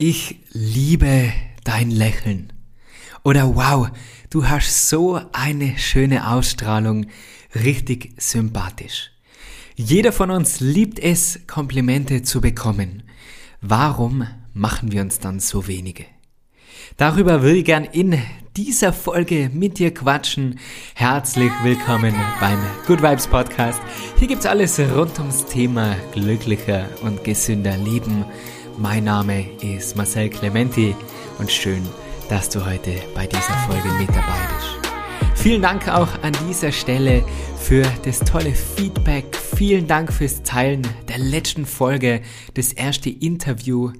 Ich liebe dein Lächeln. Oder wow, du hast so eine schöne Ausstrahlung, richtig sympathisch. Jeder von uns liebt es, Komplimente zu bekommen. Warum machen wir uns dann so wenige? Darüber will ich gern in dieser Folge mit dir quatschen. Herzlich willkommen beim Good Vibes Podcast. Hier gibt's alles rund ums Thema glücklicher und gesünder Leben mein Name ist Marcel Clementi und schön, dass du heute bei dieser Folge mit dabei bist. Vielen Dank auch an dieser Stelle für das tolle Feedback. Vielen Dank fürs Teilen der letzten Folge, das erste Interview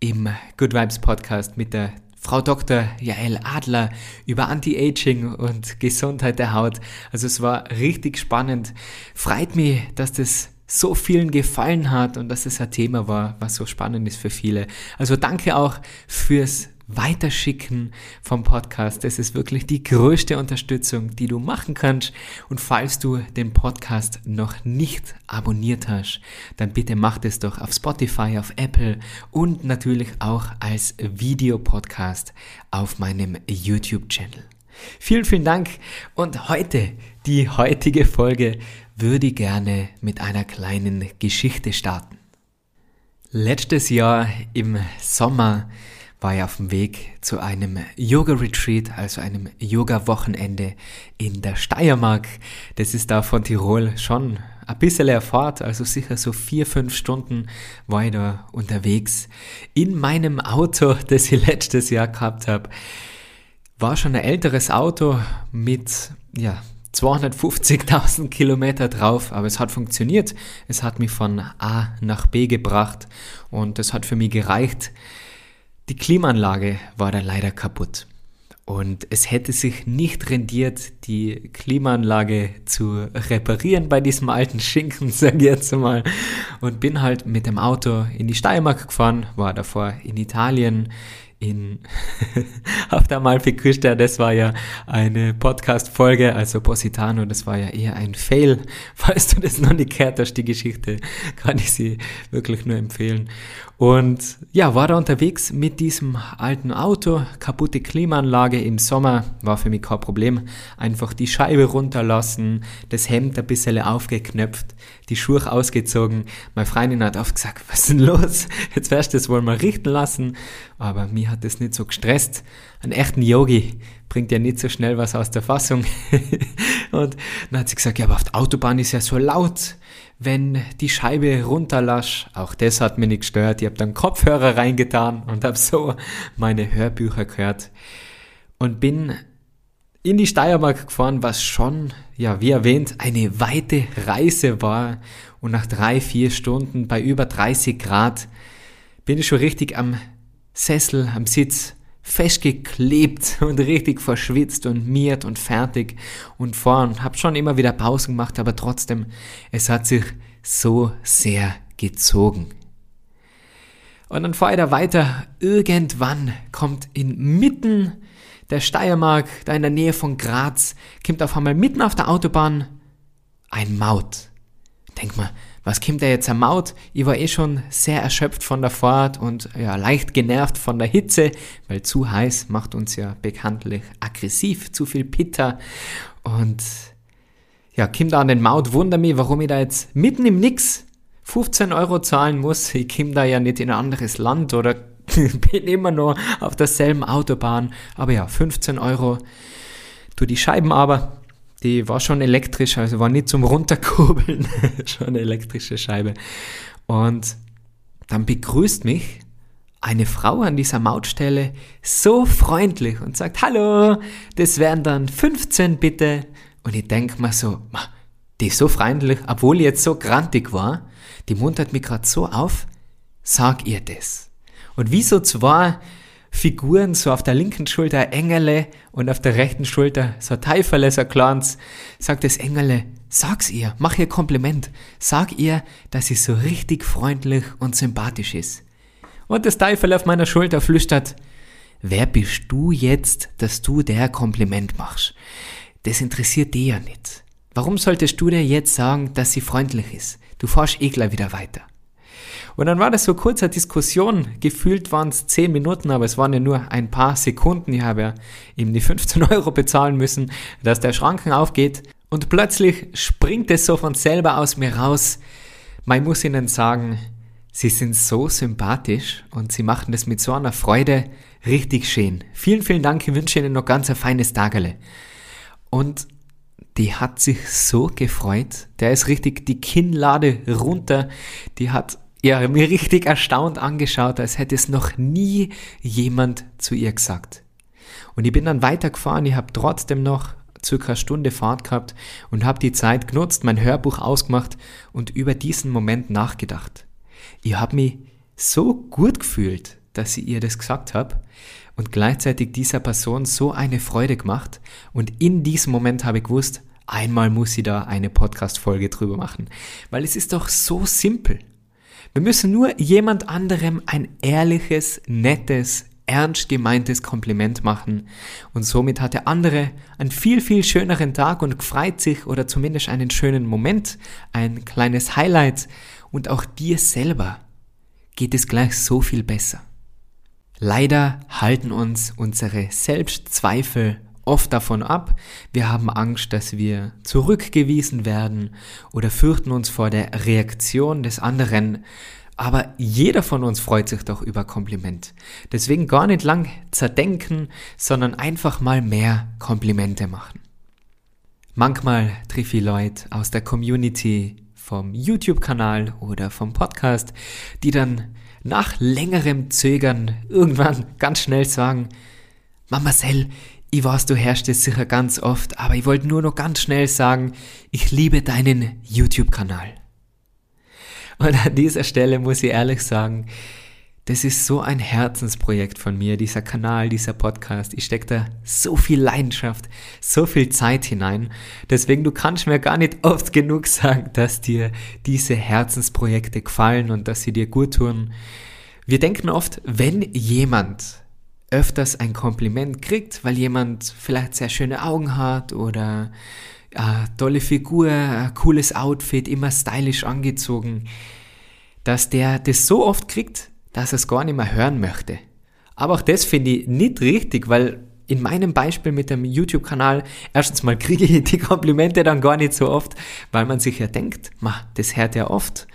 im Good Vibes Podcast mit der Frau Dr. Jael Adler über Anti-Aging und Gesundheit der Haut. Also es war richtig spannend. Freut mich, dass das so vielen gefallen hat und dass es ein Thema war, was so spannend ist für viele. Also danke auch fürs Weiterschicken vom Podcast. Das ist wirklich die größte Unterstützung, die du machen kannst. Und falls du den Podcast noch nicht abonniert hast, dann bitte mach das doch auf Spotify, auf Apple und natürlich auch als Videopodcast auf meinem YouTube-Channel. Vielen, vielen Dank und heute, die heutige Folge würde gerne mit einer kleinen Geschichte starten. Letztes Jahr im Sommer war ich auf dem Weg zu einem Yoga-Retreat, also einem Yoga-Wochenende in der Steiermark. Das ist da von Tirol schon ein bisschen erfahrt, also sicher so vier, fünf Stunden war ich da unterwegs. In meinem Auto, das ich letztes Jahr gehabt habe, war schon ein älteres Auto mit, ja, 250.000 Kilometer drauf, aber es hat funktioniert. Es hat mich von A nach B gebracht und es hat für mich gereicht. Die Klimaanlage war dann leider kaputt. Und es hätte sich nicht rendiert, die Klimaanlage zu reparieren bei diesem alten Schinken, sag ich jetzt mal. Und bin halt mit dem Auto in die Steiermark gefahren, war davor in Italien, in auf der Amalfi-Küste, das war ja eine Podcast-Folge, also Positano, das war ja eher ein Fail. Falls du das noch nicht gehört hast, die Geschichte, kann ich sie wirklich nur empfehlen. Und ja, war da unterwegs mit diesem alten Auto, kaputte Klimaanlage im Sommer, war für mich kein Problem. Einfach die Scheibe runterlassen, das Hemd ein bisschen aufgeknöpft, die Schuhe ausgezogen. Meine Freundin hat oft gesagt, was ist denn los? Jetzt wirst du das wohl mal richten lassen. Aber mir hat das nicht so gestresst. Ein echten Yogi bringt ja nicht so schnell was aus der Fassung. und dann hat sie gesagt, ja, aber auf der Autobahn ist ja so laut wenn die Scheibe runterlasch. Auch das hat mich nicht gestört. Ich habe dann Kopfhörer reingetan und habe so meine Hörbücher gehört und bin in die Steiermark gefahren, was schon, ja, wie erwähnt, eine weite Reise war. Und nach drei, vier Stunden bei über 30 Grad bin ich schon richtig am Sessel, am Sitz festgeklebt und richtig verschwitzt und miert und fertig und vorn. Hab schon immer wieder Pausen gemacht, aber trotzdem, es hat sich so sehr gezogen. Und dann fahre ich da weiter. Irgendwann kommt inmitten der Steiermark, da in der Nähe von Graz, kommt auf einmal mitten auf der Autobahn ein Maut. Denk mal, was kommt da jetzt am Maut? Ich war eh schon sehr erschöpft von der Fahrt und ja, leicht genervt von der Hitze, weil zu heiß macht uns ja bekanntlich aggressiv, zu viel Pitter. Und ja, kommt da an den Maut, wundere mich, warum ich da jetzt mitten im Nix 15 Euro zahlen muss. Ich komme da ja nicht in ein anderes Land oder bin immer nur auf derselben Autobahn. Aber ja, 15 Euro. Tu die Scheiben aber die war schon elektrisch, also war nicht zum Runterkurbeln, schon eine elektrische Scheibe. Und dann begrüßt mich eine Frau an dieser Mautstelle so freundlich und sagt, hallo, das wären dann 15 bitte. Und ich denke mir so, die ist so freundlich, obwohl ich jetzt so grantig war, die muntert mich gerade so auf, sag ihr das. Und wie so zwei Figuren, so auf der linken Schulter Engele und auf der rechten Schulter so Teiferle, so Clans, sagt das Engele, sag's ihr, mach ihr Kompliment, sag ihr, dass sie so richtig freundlich und sympathisch ist. Und das Teiferle auf meiner Schulter flüstert, wer bist du jetzt, dass du der Kompliment machst? Das interessiert dich ja nicht. Warum solltest du dir jetzt sagen, dass sie freundlich ist? Du forsch eh gleich wieder weiter. Und dann war das so kurze Diskussion. Gefühlt waren es 10 Minuten, aber es waren ja nur ein paar Sekunden. Ich habe ja ihm die 15 Euro bezahlen müssen, dass der Schranken aufgeht. Und plötzlich springt es so von selber aus mir raus. Man muss Ihnen sagen, Sie sind so sympathisch und Sie machen das mit so einer Freude richtig schön. Vielen, vielen Dank. Ich wünsche Ihnen noch ganz ein feines Tagele. Und die hat sich so gefreut. Der ist richtig die Kinnlade runter. Die hat ja, mir richtig erstaunt angeschaut, als hätte es noch nie jemand zu ihr gesagt. Und ich bin dann weitergefahren. Ich habe trotzdem noch circa eine Stunde Fahrt gehabt und habe die Zeit genutzt, mein Hörbuch ausgemacht und über diesen Moment nachgedacht. Ich habe mich so gut gefühlt, dass ich ihr das gesagt habe und gleichzeitig dieser Person so eine Freude gemacht und in diesem Moment habe ich gewusst, einmal muss sie da eine Podcast-Folge drüber machen, weil es ist doch so simpel. Wir müssen nur jemand anderem ein ehrliches, nettes, ernst gemeintes Kompliment machen und somit hat der andere einen viel, viel schöneren Tag und freut sich oder zumindest einen schönen Moment, ein kleines Highlight und auch dir selber geht es gleich so viel besser. Leider halten uns unsere Selbstzweifel oft davon ab. Wir haben Angst, dass wir zurückgewiesen werden oder fürchten uns vor der Reaktion des anderen. Aber jeder von uns freut sich doch über Kompliment. Deswegen gar nicht lang zerdenken, sondern einfach mal mehr Komplimente machen. Manchmal treffe ich Leute aus der Community vom YouTube-Kanal oder vom Podcast, die dann nach längerem Zögern irgendwann ganz schnell sagen, Mama Marcel, ich weiß, du herrschst es sicher ganz oft, aber ich wollte nur noch ganz schnell sagen, ich liebe deinen YouTube-Kanal. Und an dieser Stelle muss ich ehrlich sagen, das ist so ein Herzensprojekt von mir, dieser Kanal, dieser Podcast. Ich stecke da so viel Leidenschaft, so viel Zeit hinein. Deswegen, du kannst mir gar nicht oft genug sagen, dass dir diese Herzensprojekte gefallen und dass sie dir gut tun. Wir denken oft, wenn jemand öfters ein Kompliment kriegt, weil jemand vielleicht sehr schöne Augen hat oder äh, tolle Figur, ein cooles Outfit, immer stylisch angezogen, dass der das so oft kriegt, dass er es gar nicht mehr hören möchte. Aber auch das finde ich nicht richtig, weil in meinem Beispiel mit dem YouTube-Kanal, erstens mal kriege ich die Komplimente dann gar nicht so oft, weil man sich ja denkt, ma, das hört ja oft.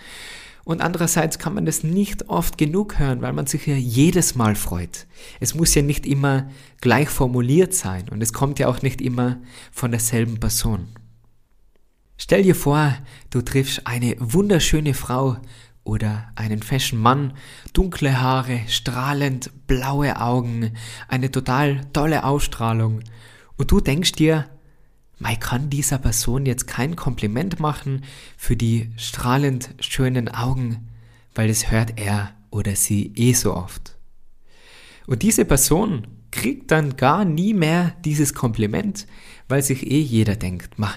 Und andererseits kann man das nicht oft genug hören, weil man sich ja jedes Mal freut. Es muss ja nicht immer gleich formuliert sein und es kommt ja auch nicht immer von derselben Person. Stell dir vor, du triffst eine wunderschöne Frau oder einen fashion Mann, dunkle Haare, strahlend blaue Augen, eine total tolle Ausstrahlung. Und du denkst dir, man kann dieser Person jetzt kein Kompliment machen für die strahlend schönen Augen, weil das hört er oder sie eh so oft. Und diese Person kriegt dann gar nie mehr dieses Kompliment, weil sich eh jeder denkt, ma,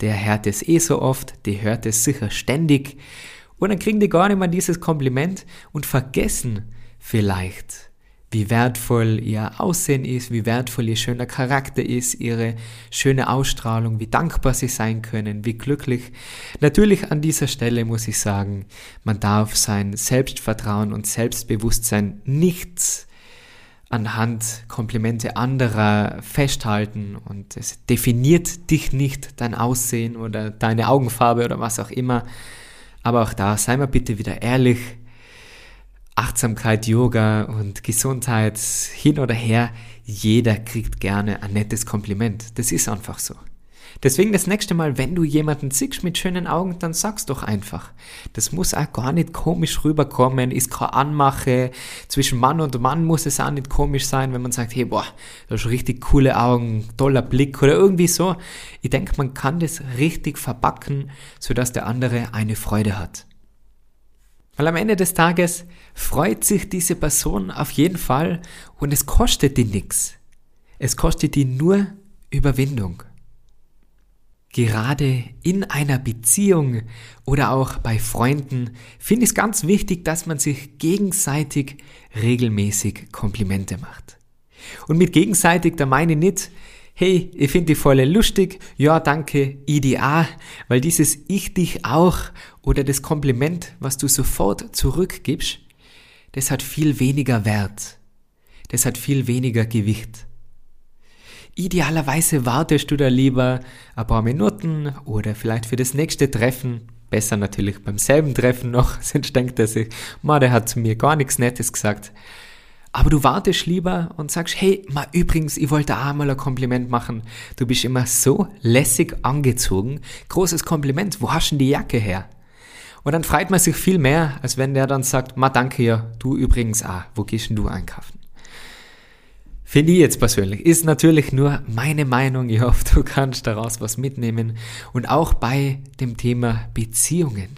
der hört es eh so oft, der hört es sicher ständig und dann kriegen die gar nicht mehr dieses Kompliment und vergessen vielleicht, wie wertvoll ihr Aussehen ist, wie wertvoll ihr schöner Charakter ist, ihre schöne Ausstrahlung, wie dankbar sie sein können, wie glücklich. Natürlich an dieser Stelle muss ich sagen, man darf sein Selbstvertrauen und Selbstbewusstsein nicht anhand Komplimente anderer festhalten und es definiert dich nicht dein Aussehen oder deine Augenfarbe oder was auch immer. Aber auch da, sei mal bitte wieder ehrlich. Achtsamkeit, Yoga und Gesundheit hin oder her, jeder kriegt gerne ein nettes Kompliment. Das ist einfach so. Deswegen das nächste Mal, wenn du jemanden siehst mit schönen Augen, dann sag's doch einfach. Das muss auch gar nicht komisch rüberkommen, ist keine Anmache. Zwischen Mann und Mann muss es auch nicht komisch sein, wenn man sagt, hey, boah, du hast richtig coole Augen, toller Blick oder irgendwie so. Ich denke, man kann das richtig verbacken, sodass der andere eine Freude hat. Weil am Ende des Tages freut sich diese Person auf jeden Fall und es kostet die nichts. Es kostet die nur Überwindung. Gerade in einer Beziehung oder auch bei Freunden finde ich es ganz wichtig, dass man sich gegenseitig regelmäßig Komplimente macht. Und mit gegenseitig, da meine ich nicht, hey, ich finde die voll lustig, ja, danke, IDA, weil dieses Ich dich auch oder das Kompliment, was du sofort zurückgibst, das hat viel weniger Wert. Das hat viel weniger Gewicht. Idealerweise wartest du da lieber ein paar Minuten oder vielleicht für das nächste Treffen, besser natürlich beim selben Treffen noch, sonst denkt er sich, ma, der hat zu mir gar nichts Nettes gesagt. Aber du wartest lieber und sagst, hey, ma, übrigens, ich wollte auch mal ein Kompliment machen. Du bist immer so lässig angezogen. Großes Kompliment. Wo hast du denn die Jacke her? Und dann freut man sich viel mehr, als wenn der dann sagt, ma, danke ja, du übrigens auch. Wo gehst denn du einkaufen? Finde ich jetzt persönlich. Ist natürlich nur meine Meinung. Ich hoffe, du kannst daraus was mitnehmen. Und auch bei dem Thema Beziehungen.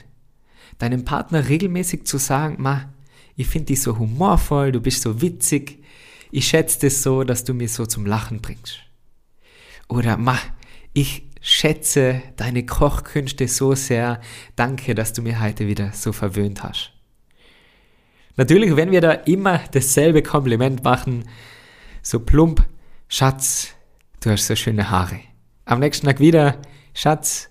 Deinem Partner regelmäßig zu sagen, ma, ich finde dich so humorvoll, du bist so witzig, ich schätze es so, dass du mir so zum Lachen bringst. Oder mach, ich schätze deine Kochkünste so sehr, danke, dass du mir heute wieder so verwöhnt hast. Natürlich, wenn wir da immer dasselbe Kompliment machen, so plump, Schatz, du hast so schöne Haare. Am nächsten Tag wieder, Schatz,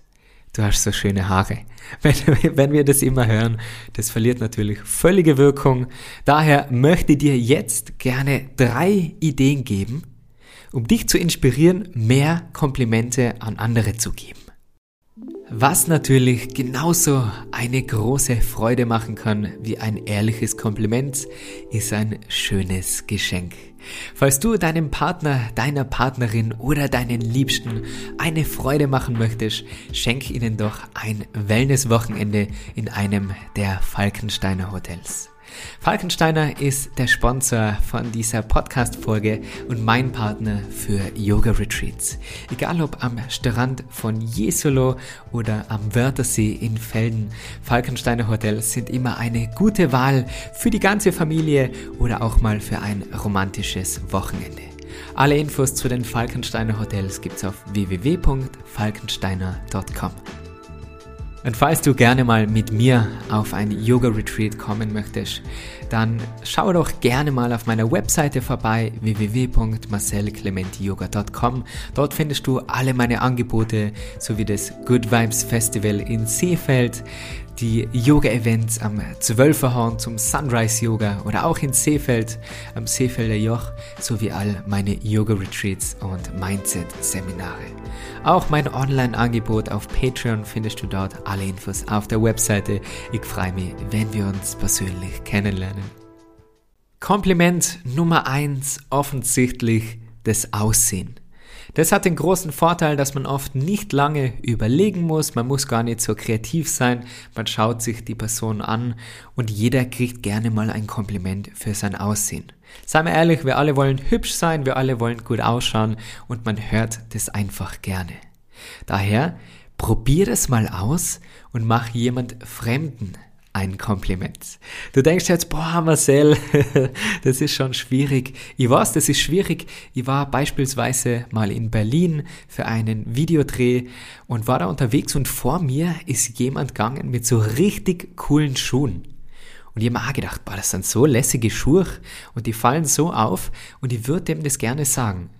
du hast so schöne Haare. Wenn, wenn wir das immer hören, das verliert natürlich völlige Wirkung. Daher möchte ich dir jetzt gerne drei Ideen geben, um dich zu inspirieren, mehr Komplimente an andere zu geben. Was natürlich genauso eine große Freude machen kann wie ein ehrliches Kompliment, ist ein schönes Geschenk. Falls du deinem Partner, deiner Partnerin oder deinen Liebsten eine Freude machen möchtest, schenk ihnen doch ein Wellnesswochenende in einem der Falkensteiner Hotels. Falkensteiner ist der Sponsor von dieser Podcast-Folge und mein Partner für Yoga-Retreats. Egal ob am Strand von Jesolo oder am Wörthersee in Felden, Falkensteiner Hotels sind immer eine gute Wahl für die ganze Familie oder auch mal für ein romantisches Wochenende. Alle Infos zu den Falkensteiner Hotels gibt's auf www.falkensteiner.com. Und falls du gerne mal mit mir auf ein Yoga-Retreat kommen möchtest, dann schau doch gerne mal auf meiner Webseite vorbei www.marcelclementiyoga.com. Dort findest du alle meine Angebote sowie das Good Vibes Festival in Seefeld, die Yoga-Events am Zwölferhorn zum Sunrise Yoga oder auch in Seefeld am Seefelder Joch sowie all meine Yoga-Retreats und Mindset-Seminare. Auch mein Online-Angebot auf Patreon findest du dort alle Infos auf der Webseite. Ich freue mich, wenn wir uns persönlich kennenlernen. Kompliment Nummer eins offensichtlich das Aussehen. Das hat den großen Vorteil, dass man oft nicht lange überlegen muss, man muss gar nicht so kreativ sein, man schaut sich die Person an und jeder kriegt gerne mal ein Kompliment für sein Aussehen. Seien wir ehrlich, wir alle wollen hübsch sein, wir alle wollen gut ausschauen und man hört das einfach gerne. Daher probier es mal aus und mach jemand Fremden ein Kompliment. Du denkst jetzt, boah, Marcel, das ist schon schwierig. Ich weiß, das ist schwierig. Ich war beispielsweise mal in Berlin für einen Videodreh und war da unterwegs und vor mir ist jemand gegangen mit so richtig coolen Schuhen. Und ich habe mir auch gedacht, boah, das sind so lässige Schuhe und die fallen so auf und ich würde dem das gerne sagen.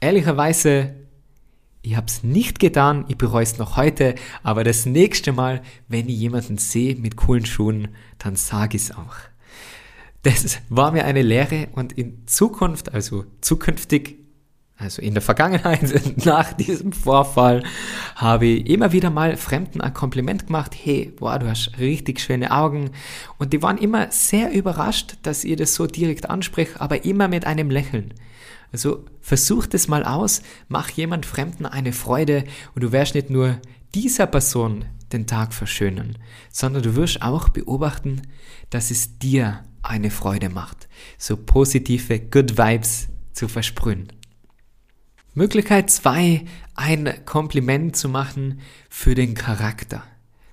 Ehrlicherweise ich habe es nicht getan, ich bereue es noch heute, aber das nächste Mal, wenn ich jemanden sehe mit coolen Schuhen, dann sage ich es auch. Das war mir eine Lehre und in Zukunft, also zukünftig, also in der Vergangenheit, nach diesem Vorfall, habe ich immer wieder mal Fremden ein Kompliment gemacht. Hey, boah, du hast richtig schöne Augen. Und die waren immer sehr überrascht, dass ihr das so direkt anspricht, aber immer mit einem Lächeln. Also versuch das mal aus, mach jemand Fremden eine Freude und du wirst nicht nur dieser Person den Tag verschönern, sondern du wirst auch beobachten, dass es dir eine Freude macht, so positive Good Vibes zu versprühen. Möglichkeit 2, ein Kompliment zu machen für den Charakter.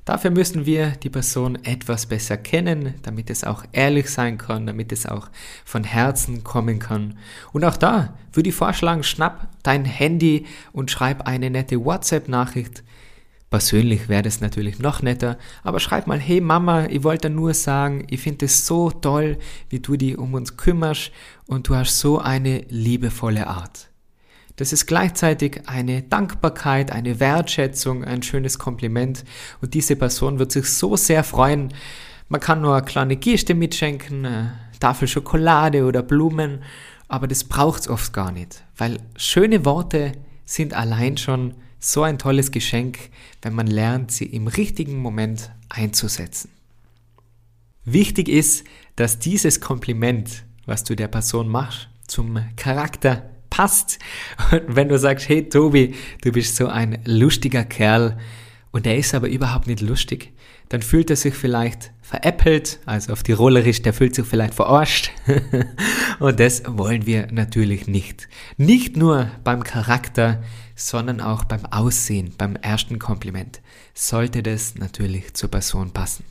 Dafür müssen wir die Person etwas besser kennen, damit es auch ehrlich sein kann, damit es auch von Herzen kommen kann. Und auch da würde ich vorschlagen, schnapp dein Handy und schreib eine nette WhatsApp-Nachricht. Persönlich wäre das natürlich noch netter, aber schreib mal, hey Mama, ich wollte nur sagen, ich finde es so toll, wie du dich um uns kümmerst und du hast so eine liebevolle Art. Das ist gleichzeitig eine Dankbarkeit, eine Wertschätzung, ein schönes Kompliment und diese Person wird sich so sehr freuen. Man kann nur eine kleine Geste mitschenken, eine Tafel Schokolade oder Blumen, aber das braucht es oft gar nicht, weil schöne Worte sind allein schon so ein tolles Geschenk, wenn man lernt, sie im richtigen Moment einzusetzen. Wichtig ist, dass dieses Kompliment, was du der Person machst, zum Charakter passt. Und wenn du sagst, hey Tobi, du bist so ein lustiger Kerl und er ist aber überhaupt nicht lustig, dann fühlt er sich vielleicht veräppelt, also auf die Rollerisch, der fühlt sich vielleicht verarscht. und das wollen wir natürlich nicht. Nicht nur beim Charakter, sondern auch beim Aussehen, beim ersten Kompliment sollte das natürlich zur Person passen.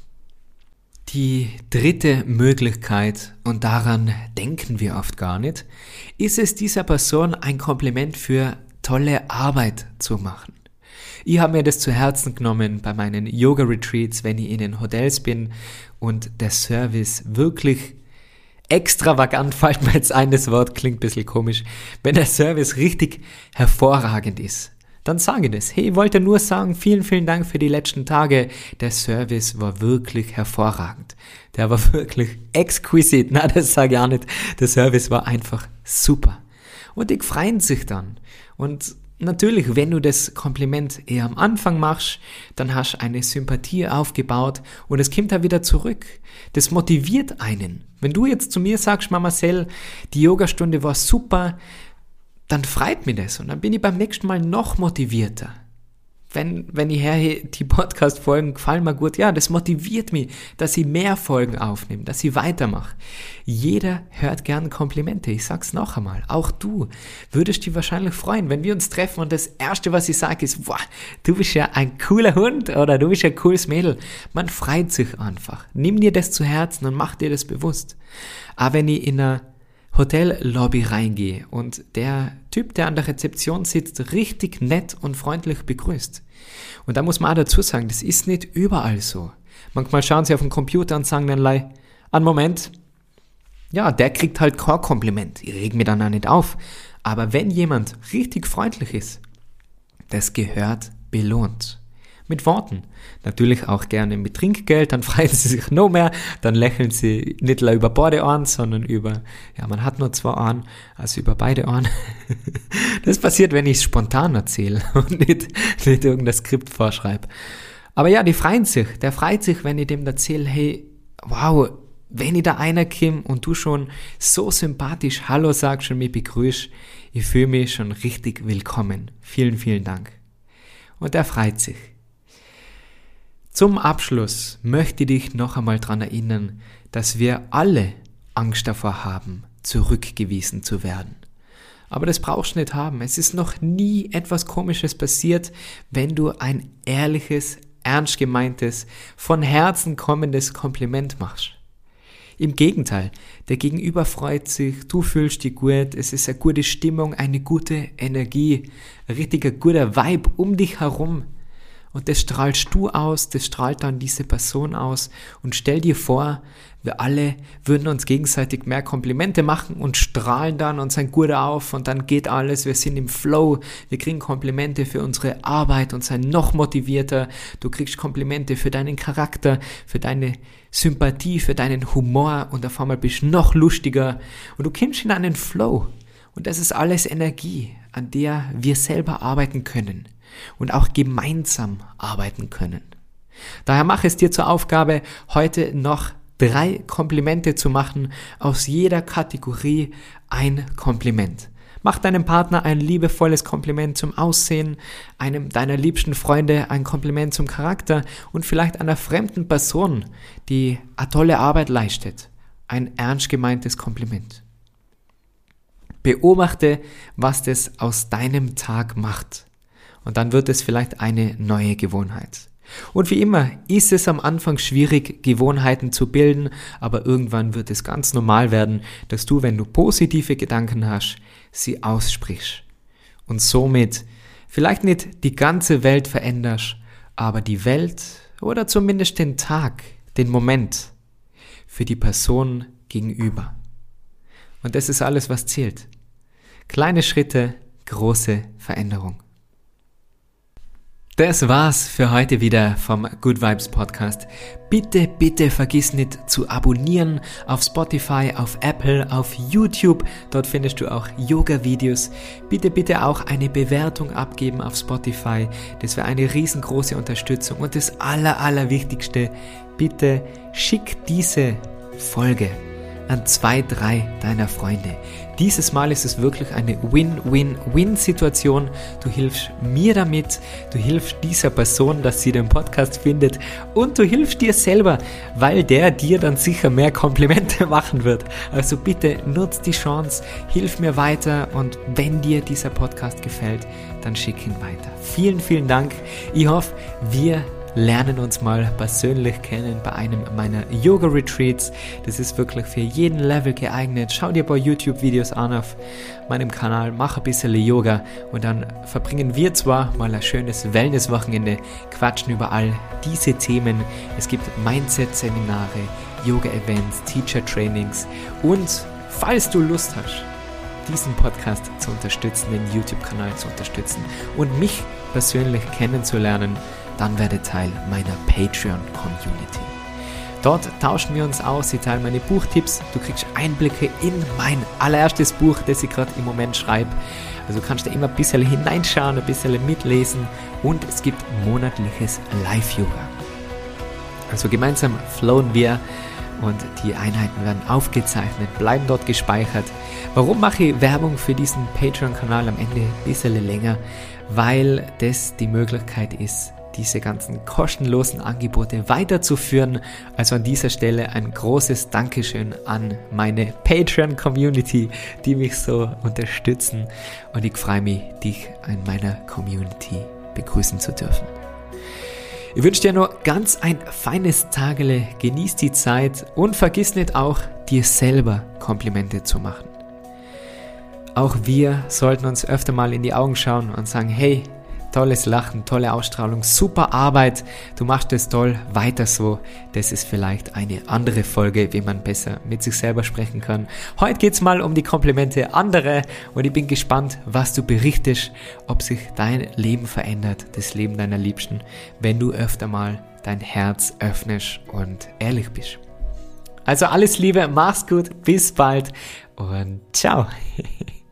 Die dritte Möglichkeit, und daran denken wir oft gar nicht, ist es dieser Person ein Kompliment für tolle Arbeit zu machen. Ich habe mir das zu Herzen genommen bei meinen Yoga-Retreats, wenn ich in den Hotels bin und der Service wirklich extravagant, fällt mir jetzt ein, das Wort klingt ein bisschen komisch, wenn der Service richtig hervorragend ist dann sage das. Hey, ich wollte nur sagen, vielen, vielen Dank für die letzten Tage. Der Service war wirklich hervorragend. Der war wirklich exquisit. Na, das sage ich auch nicht. Der Service war einfach super. Und die freuen sich dann. Und natürlich, wenn du das Kompliment eher am Anfang machst, dann hast du eine Sympathie aufgebaut und es kommt da wieder zurück. Das motiviert einen. Wenn du jetzt zu mir sagst, Mama Sell, die Yogastunde war super, dann freut mich das und dann bin ich beim nächsten Mal noch motivierter. Wenn, wenn ich her, die Podcast-Folgen gefallen mir gut, ja, das motiviert mich, dass ich mehr Folgen aufnehme, dass ich weitermache. Jeder hört gern Komplimente, ich sag's noch einmal. Auch du würdest dich wahrscheinlich freuen, wenn wir uns treffen und das Erste, was ich sage, ist, wow, du bist ja ein cooler Hund oder du bist ja ein cooles Mädel. Man freut sich einfach. Nimm dir das zu Herzen und mach dir das bewusst. Aber wenn ich in einer Hotellobby reingehe und der Typ, der an der Rezeption sitzt, richtig nett und freundlich begrüßt. Und da muss man auch dazu sagen, das ist nicht überall so. Manchmal schauen sie auf den Computer und sagen dann, lei, einen Moment, ja, der kriegt halt kein Kompliment. Ich reg mir dann auch nicht auf. Aber wenn jemand richtig freundlich ist, das gehört belohnt mit Worten. Natürlich auch gerne mit Trinkgeld, dann freuen sie sich noch mehr, dann lächeln sie nicht nur über beide Ohren, sondern über, ja, man hat nur zwei Ohren, also über beide Ohren. Das passiert, wenn ich es spontan erzähle und nicht, nicht irgendein Skript vorschreibe. Aber ja, die freuen sich. Der freut sich, wenn ich dem erzähle, hey, wow, wenn ich da einer Kim und du schon so sympathisch Hallo sagst und mich begrüßt, ich fühle mich schon richtig willkommen. Vielen, vielen Dank. Und er freut sich. Zum Abschluss möchte ich dich noch einmal daran erinnern, dass wir alle Angst davor haben, zurückgewiesen zu werden. Aber das brauchst du nicht haben. Es ist noch nie etwas Komisches passiert, wenn du ein ehrliches, ernst gemeintes, von Herzen kommendes Kompliment machst. Im Gegenteil, der Gegenüber freut sich, du fühlst dich gut, es ist eine gute Stimmung, eine gute Energie, ein richtiger guter Vibe um dich herum. Und das strahlst du aus, das strahlt dann diese Person aus. Und stell dir vor, wir alle würden uns gegenseitig mehr Komplimente machen und strahlen dann und sind gut auf und dann geht alles, wir sind im Flow, wir kriegen Komplimente für unsere Arbeit und sind noch motivierter. Du kriegst Komplimente für deinen Charakter, für deine Sympathie, für deinen Humor und auf einmal bist du noch lustiger und du kommst in einen Flow. Und das ist alles Energie, an der wir selber arbeiten können und auch gemeinsam arbeiten können. Daher mache es dir zur Aufgabe, heute noch drei Komplimente zu machen, aus jeder Kategorie ein Kompliment. Mach deinem Partner ein liebevolles Kompliment zum Aussehen, einem deiner liebsten Freunde ein Kompliment zum Charakter und vielleicht einer fremden Person, die eine tolle Arbeit leistet, ein ernst gemeintes Kompliment. Beobachte, was das aus deinem Tag macht. Und dann wird es vielleicht eine neue Gewohnheit. Und wie immer ist es am Anfang schwierig, Gewohnheiten zu bilden, aber irgendwann wird es ganz normal werden, dass du, wenn du positive Gedanken hast, sie aussprichst. Und somit vielleicht nicht die ganze Welt veränderst, aber die Welt oder zumindest den Tag, den Moment für die Person gegenüber. Und das ist alles, was zählt. Kleine Schritte, große Veränderung. Das war's für heute wieder vom Good Vibes Podcast. Bitte, bitte vergiss nicht zu abonnieren auf Spotify, auf Apple, auf YouTube. Dort findest du auch Yoga-Videos. Bitte, bitte auch eine Bewertung abgeben auf Spotify. Das wäre eine riesengroße Unterstützung. Und das Aller, Allerwichtigste, bitte schick diese Folge an zwei, drei deiner Freunde. Dieses Mal ist es wirklich eine Win-Win-Win-Situation. Du hilfst mir damit, du hilfst dieser Person, dass sie den Podcast findet und du hilfst dir selber, weil der dir dann sicher mehr Komplimente machen wird. Also bitte nutz die Chance, hilf mir weiter und wenn dir dieser Podcast gefällt, dann schick ihn weiter. Vielen, vielen Dank. Ich hoffe, wir lernen uns mal persönlich kennen bei einem meiner Yoga-Retreats. Das ist wirklich für jeden Level geeignet. Schau dir ein paar YouTube-Videos an auf meinem Kanal, mach ein bisschen Yoga und dann verbringen wir zwar mal ein schönes Wellness-Wochenende, quatschen über all diese Themen. Es gibt Mindset-Seminare, Yoga-Events, Teacher-Trainings und falls du Lust hast, diesen Podcast zu unterstützen, den YouTube-Kanal zu unterstützen und mich persönlich kennenzulernen, dann werde Teil meiner Patreon-Community. Dort tauschen wir uns aus, ich teile meine Buchtipps, du kriegst Einblicke in mein allererstes Buch, das ich gerade im Moment schreibe. Also kannst du immer ein bisschen hineinschauen, ein bisschen mitlesen und es gibt monatliches Live-Yoga. Also gemeinsam flowen wir und die Einheiten werden aufgezeichnet, bleiben dort gespeichert. Warum mache ich Werbung für diesen Patreon-Kanal am Ende ein bisschen länger? Weil das die Möglichkeit ist, diese ganzen kostenlosen Angebote weiterzuführen. Also an dieser Stelle ein großes Dankeschön an meine Patreon-Community, die mich so unterstützen. Und ich freue mich, dich in meiner Community begrüßen zu dürfen. Ich wünsche dir nur ganz ein feines Tagele, genieß die Zeit und vergiss nicht auch, dir selber Komplimente zu machen. Auch wir sollten uns öfter mal in die Augen schauen und sagen, hey, tolles Lachen, tolle Ausstrahlung, super Arbeit, du machst es toll, weiter so. Das ist vielleicht eine andere Folge, wie man besser mit sich selber sprechen kann. Heute geht es mal um die Komplimente andere und ich bin gespannt, was du berichtest, ob sich dein Leben verändert, das Leben deiner Liebsten, wenn du öfter mal dein Herz öffnest und ehrlich bist. Also alles Liebe, mach's gut, bis bald und ciao.